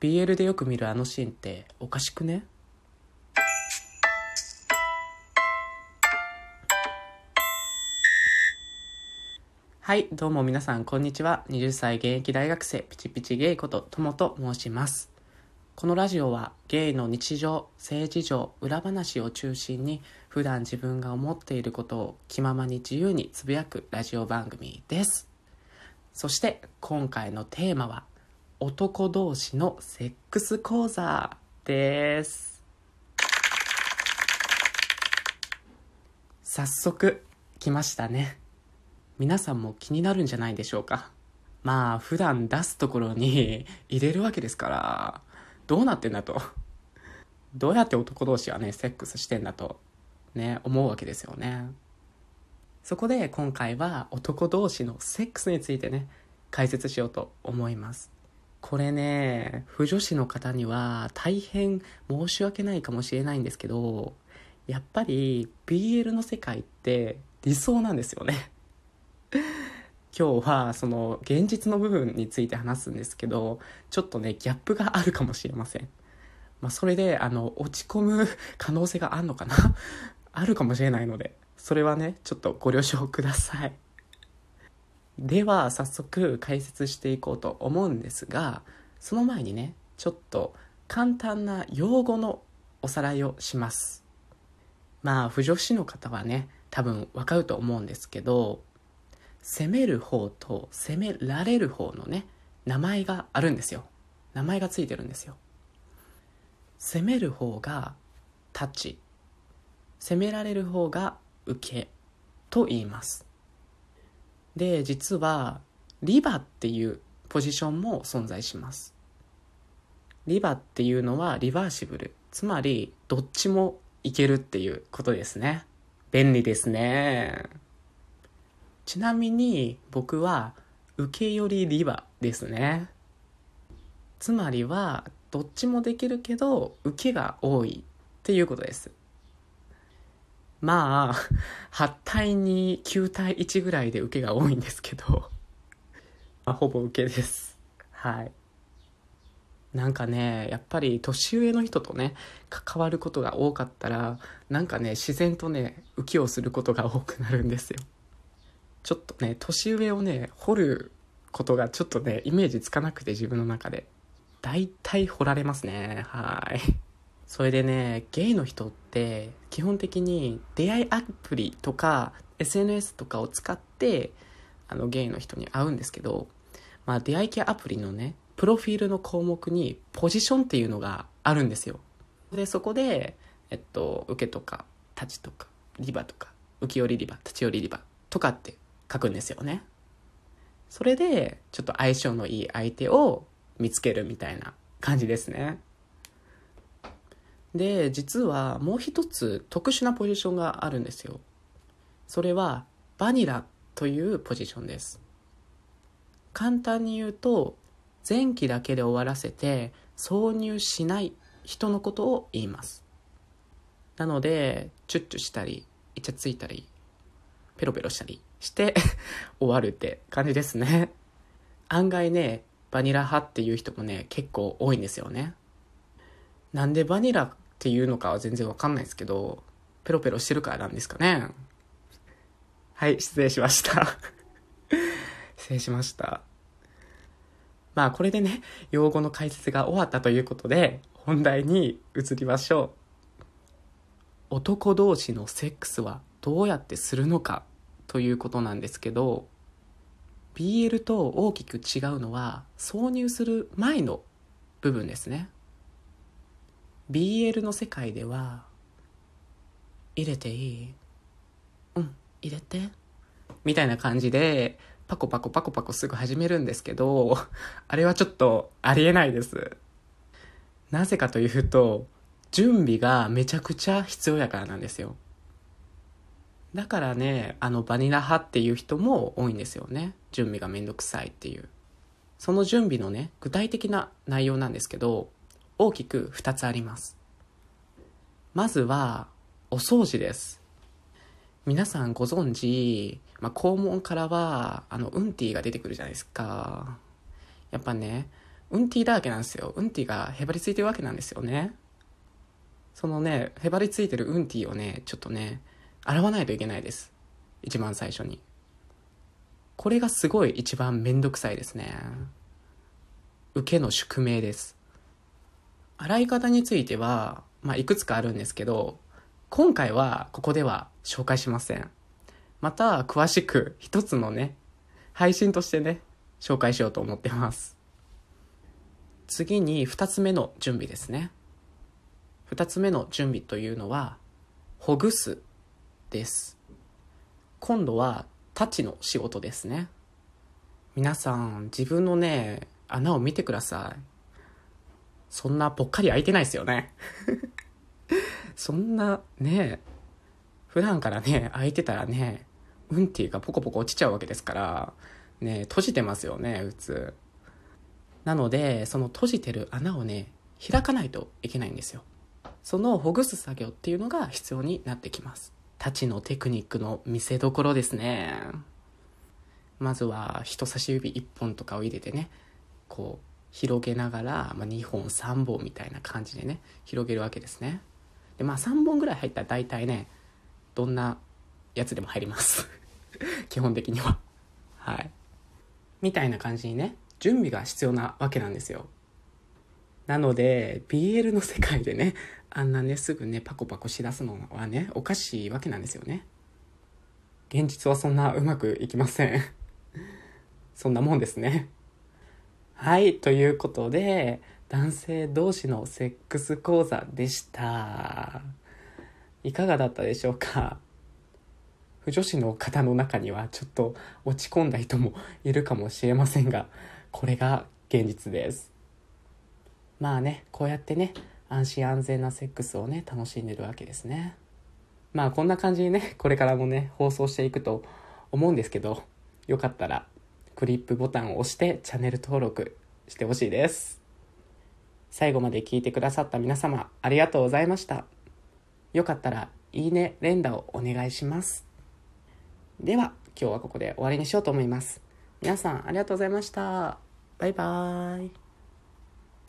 BL でよく見るあのシーンっておかしくね？はい、どうも皆さん、こんにちは。20歳現役大学生、ピチピチゲイこと、ともと申します。このラジオは、ゲイの日常、性事情、裏話を中心に、普段自分が思っていることを気ままに自由につぶやくラジオ番組です。そして、今回のテーマは、男同士のセックス講座です。早速、来ましたね。皆さんも気になるんじゃないでしょうかまあ普段出すところに 入れるわけですからどうなってんだとどうやって男同士はねセックスしてんだとね思うわけですよねそこで今回は男同士のセックスについてね解説しようと思いますこれね不女子の方には大変申し訳ないかもしれないんですけどやっぱり BL の世界って理想なんですよね。今日はその現実の部分について話すんですけどちょっとねギャップがあるかもしれません、まあ、それであの落ち込む可能性があるのかな？あるかもしれないのでそれはねちょっとご了承ください。では早速解説していこうと思うんですがその前にねちょっと簡単な用語のおさらいをします。まあ不女子の方はね多分わかると思うんですけど攻める方と攻められる方のね名前があるんですよ。名前がついてるんですよ。攻める方がタッチ攻められる方が受けと言います。で実はリバっていうポジションも存在します。リバっていうのはリバーシブル。つまりどっちもいけるっていうことですね。便利ですね。ちなみに僕は受け寄りリバですね。つまりはどっちもできるけど受けが多いっていうことです。まあ8対2 9対1ぐらいで受けが多いんですけど、まあ、ほぼ受けです。はい。なんかねやっぱり年上の人とね関わることが多かったらなんかね自然とね受けをすることが多くなるんですよ。ちょっとね年上をね掘ることがちょっとねイメージつかなくて自分の中で。大体掘られますね。はいそれでねゲイの人って基本的に出会いアプリとか SNS とかを使ってあのゲイの人に会うんですけど、まあ、出会い系アプリのねプロフィールの項目にポジションっていうのがあるんですよ。でそこで、えっと、受けとか立ちとかリバとか浮き寄りリバ立ち寄りリバとかって書くんですよね。それでちょっと相性のいい相手を見つけるみたいな感じですね。で実はもう一つ特殊なポジションがあるんですよ。それはバニラというポジションです。簡単に言うと前期だけで終わらせて挿入しない人のことを言います。なのでチュッチュしたりイチャついたりペロペロしたりして 終わるって感じですね。案外ねバニラ派っていう人もね結構多いんですよね。なんでバニラっていうのかは全然わかんないですけどペロペロしてるからなんですかね。はい失礼しました。失礼しました。まあこれでね用語の解説が終わったということで本題に移りましょう。男同士のセックスはどうやってするのかということなんですけど BL と大きく違うのは挿入する前の部分ですね。BL の世界では入れていい？うん入れて。みたいな感じでパコパコパコパコすぐ始めるんですけどあれはちょっとありえないです。なぜかというと準備がめちゃくちゃ必要やからなんですよ。だからねあのバニラ派っていう人も多いんですよね。準備がめんどくさいっていう。その準備のね具体的な内容なんですけど大きく2つありますまずはお掃除です皆さんご存知、まあ、肛門からはあのウンティが出てくるじゃないですかやっぱねうんティーだらけなんですよ。うんティーがへばりついてるわけなんですよね。そのね、へばりついてるうんティーをね、ちょっとね、洗わないといけないです。一番最初に。これがすごい一番めんどくさいですね。受けの宿命です。洗い方については、まあ、いくつかあるんですけど、今回はここでは紹介しません。また、詳しく一つのね、配信としてね、紹介しようと思ってます。次に二つ目の準備ですね。二つ目の準備というのは、ほぐすです。今度は、太刀の仕事ですね。皆さん、自分のね、穴を見てください。そんなぽっかり開いてないですよね。そんなね、普段からね、開いてたらね、うんっていうかポコポコ落ちちゃうわけですから、ね、閉じてますよね、普通。なので、その閉じてる穴をね、開かないといけないんですよ。そのほぐす作業っていうのが必要になってきます。立ちのテクニックの見せどころですね。まずは人差し指1本とかを入れてね、こう、広げながら、まあ、2本3本みたいな感じでね、広げるわけですね。で、まあ3本ぐらい入ったら大体ね、どんなやつでも入ります 基本的には。はい。みたいな感じにね、準備が必要なわけなんですよ。なので、BL の世界でね、あんなね、すぐね、パコパコしだすのはね、おかしいわけなんですよね。現実はそんなうまくいきません。そんなもんですね。はい、ということで、男性同士のセックス講座でした。いかがだったでしょうか？不女子の方の中にはちょっと落ち込んだ人もいるかもしれませんが、これが現実です。まあね、こうやってね、安心安全なセックスをね、楽しんでるわけですね。まあこんな感じにね、これからもね、放送していくと思うんですけど、よかったら、クリップボタンを押してチャンネル登録してほしいです。最後まで聞いてくださった皆様、ありがとうございました。よかったら、いいね、連打をお願いします。では、今日はここで終わりにしようと思います。皆さん、ありがとうございました。バイバーイ。